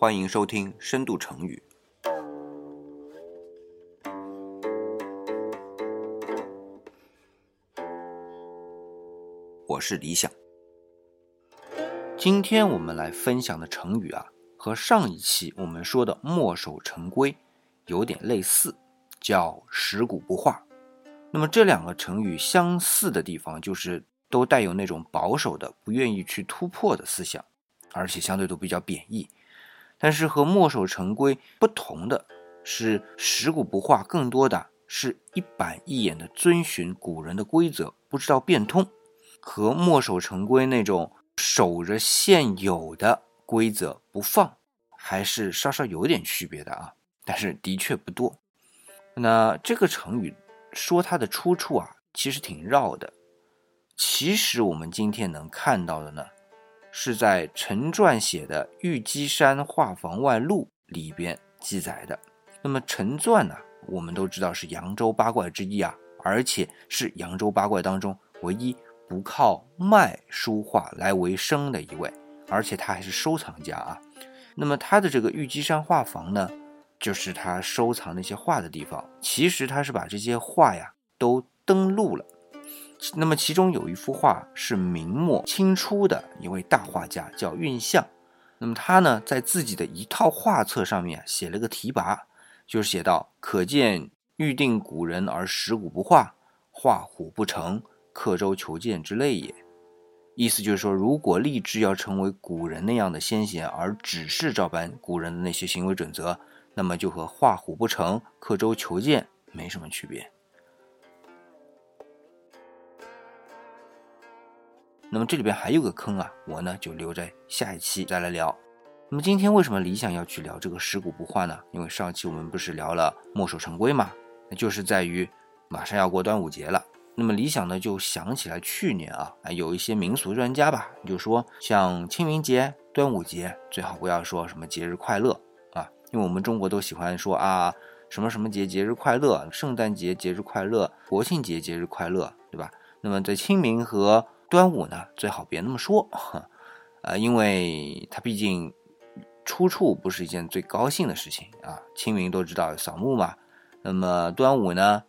欢迎收听深度成语。我是李想。今天我们来分享的成语啊，和上一期我们说的墨守成规有点类似，叫食古不化。那么这两个成语相似的地方，就是都带有那种保守的、不愿意去突破的思想，而且相对都比较贬义。但是和墨守成规不同的是，食古不化更多的是一板一眼的遵循古人的规则，不知道变通。和墨守成规那种守着现有的规则不放，还是稍稍有点区别的啊，但是的确不多。那这个成语说它的出处啊，其实挺绕的。其实我们今天能看到的呢，是在陈传写的《玉鸡山画舫外录》里边记载的。那么陈传呢，我们都知道是扬州八怪之一啊，而且是扬州八怪当中唯一。不靠卖书画来为生的一位，而且他还是收藏家啊。那么他的这个玉鸡山画舫呢，就是他收藏那些画的地方。其实他是把这些画呀都登录了。那么其中有一幅画是明末清初的一位大画家，叫韵象。那么他呢在自己的一套画册上面写了个题跋，就是写到：可见欲定古人而食古不化，画虎不成。刻舟求剑之类也，意思就是说，如果立志要成为古人那样的先贤，而只是照搬古人的那些行为准则，那么就和画虎不成、刻舟求剑没什么区别。那么这里边还有个坑啊，我呢就留在下一期再来聊。那么今天为什么理想要去聊这个食古不化呢？因为上期我们不是聊了墨守成规嘛，那就是在于马上要过端午节了。那么理想呢，就想起来去年啊，有一些民俗专家吧，就说像清明节、端午节，最好不要说什么节日快乐啊，因为我们中国都喜欢说啊，什么什么节节日快乐，圣诞节节日快乐，国庆节节日快乐，对吧？那么在清明和端午呢，最好别那么说，呃，因为它毕竟出处不是一件最高兴的事情啊。清明都知道扫墓嘛，那么端午呢？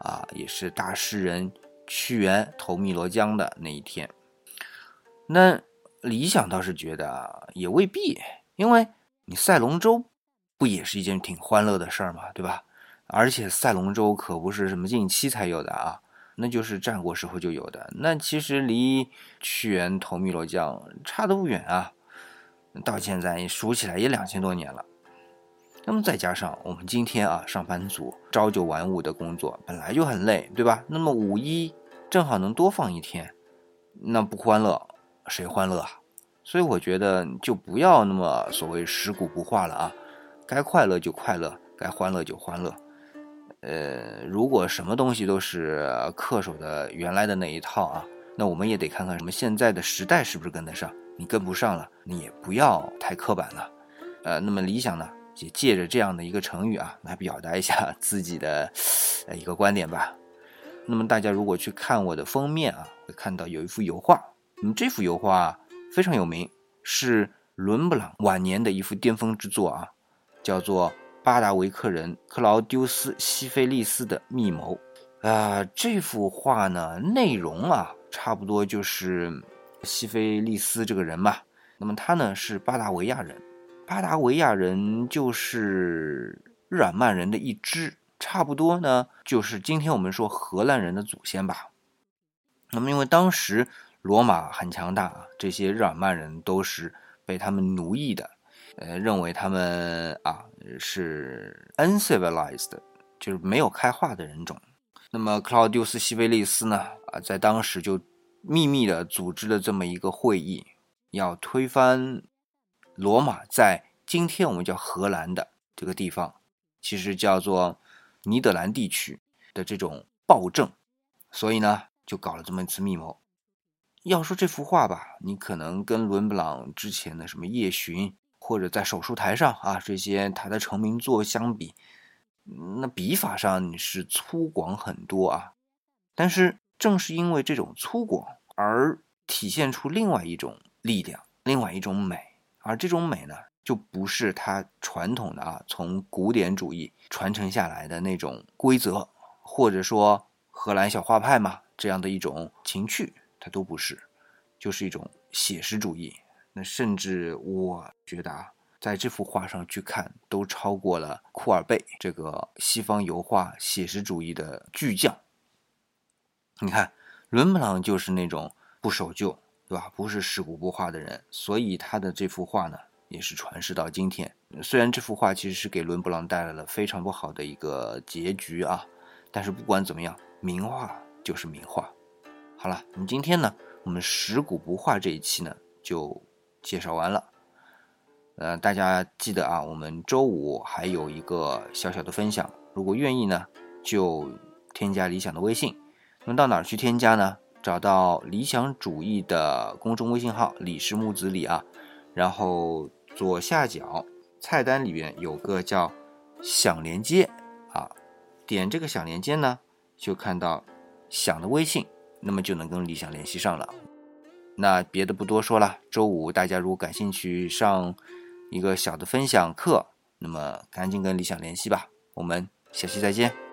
啊，也是大诗人屈原投汨罗江的那一天。那理想倒是觉得也未必，因为你赛龙舟不也是一件挺欢乐的事儿嘛，对吧？而且赛龙舟可不是什么近期才有的啊，那就是战国时候就有的。那其实离屈原投汨罗江差得不远啊，到现在数起来也两千多年了。那么再加上我们今天啊，上班族朝九晚五的工作本来就很累，对吧？那么五一正好能多放一天，那不欢乐谁欢乐啊？所以我觉得就不要那么所谓食古不化了啊，该快乐就快乐，该欢乐就欢乐。呃，如果什么东西都是恪守的原来的那一套啊，那我们也得看看什么现在的时代是不是跟得上。你跟不上了，你也不要太刻板了。呃，那么理想呢？也借着这样的一个成语啊，来表达一下 自己的一个观点吧。那么大家如果去看我的封面啊，会看到有一幅油画。那么这幅油画非常有名，是伦勃朗晚年的一幅巅峰之作啊，叫做《巴达维克人克劳丢斯·西菲利斯的密谋》啊。这幅画呢，内容啊，差不多就是西菲利斯这个人嘛。那么他呢是巴达维亚人。巴达维亚人就是日耳曼人的一支，差不多呢，就是今天我们说荷兰人的祖先吧。那么，因为当时罗马很强大啊，这些日耳曼人都是被他们奴役的，呃，认为他们啊是 uncivilized，就是没有开化的人种。那么，克劳丢斯·西菲利斯呢，啊，在当时就秘密的组织了这么一个会议，要推翻。罗马在今天我们叫荷兰的这个地方，其实叫做尼德兰地区的这种暴政，所以呢，就搞了这么一次密谋。要说这幅画吧，你可能跟伦勃朗之前的什么夜巡或者在手术台上啊这些他的成名作相比，那笔法上你是粗犷很多啊。但是正是因为这种粗犷，而体现出另外一种力量，另外一种美。而这种美呢，就不是他传统的啊，从古典主义传承下来的那种规则，或者说荷兰小画派嘛这样的一种情趣，它都不是，就是一种写实主义。那甚至我觉得啊，在这幅画上去看，都超过了库尔贝这个西方油画写实主义的巨匠。你看，伦勃朗就是那种不守旧，对吧？不是食古不化的人，所以他的这幅画呢。也是传世到今天。虽然这幅画其实是给伦勃朗带来了非常不好的一个结局啊，但是不管怎么样，名画就是名画。好了，那么今天呢，我们食古不化这一期呢就介绍完了。呃，大家记得啊，我们周五还有一个小小的分享，如果愿意呢，就添加理想的微信。那么到哪儿去添加呢？找到理想主义的公众微信号“李氏木子李”啊，然后。左下角菜单里边有个叫“想连接”啊，点这个“想连接”呢，就看到想的微信，那么就能跟理想联系上了。那别的不多说了，周五大家如果感兴趣上一个小的分享课，那么赶紧跟理想联系吧。我们下期再见。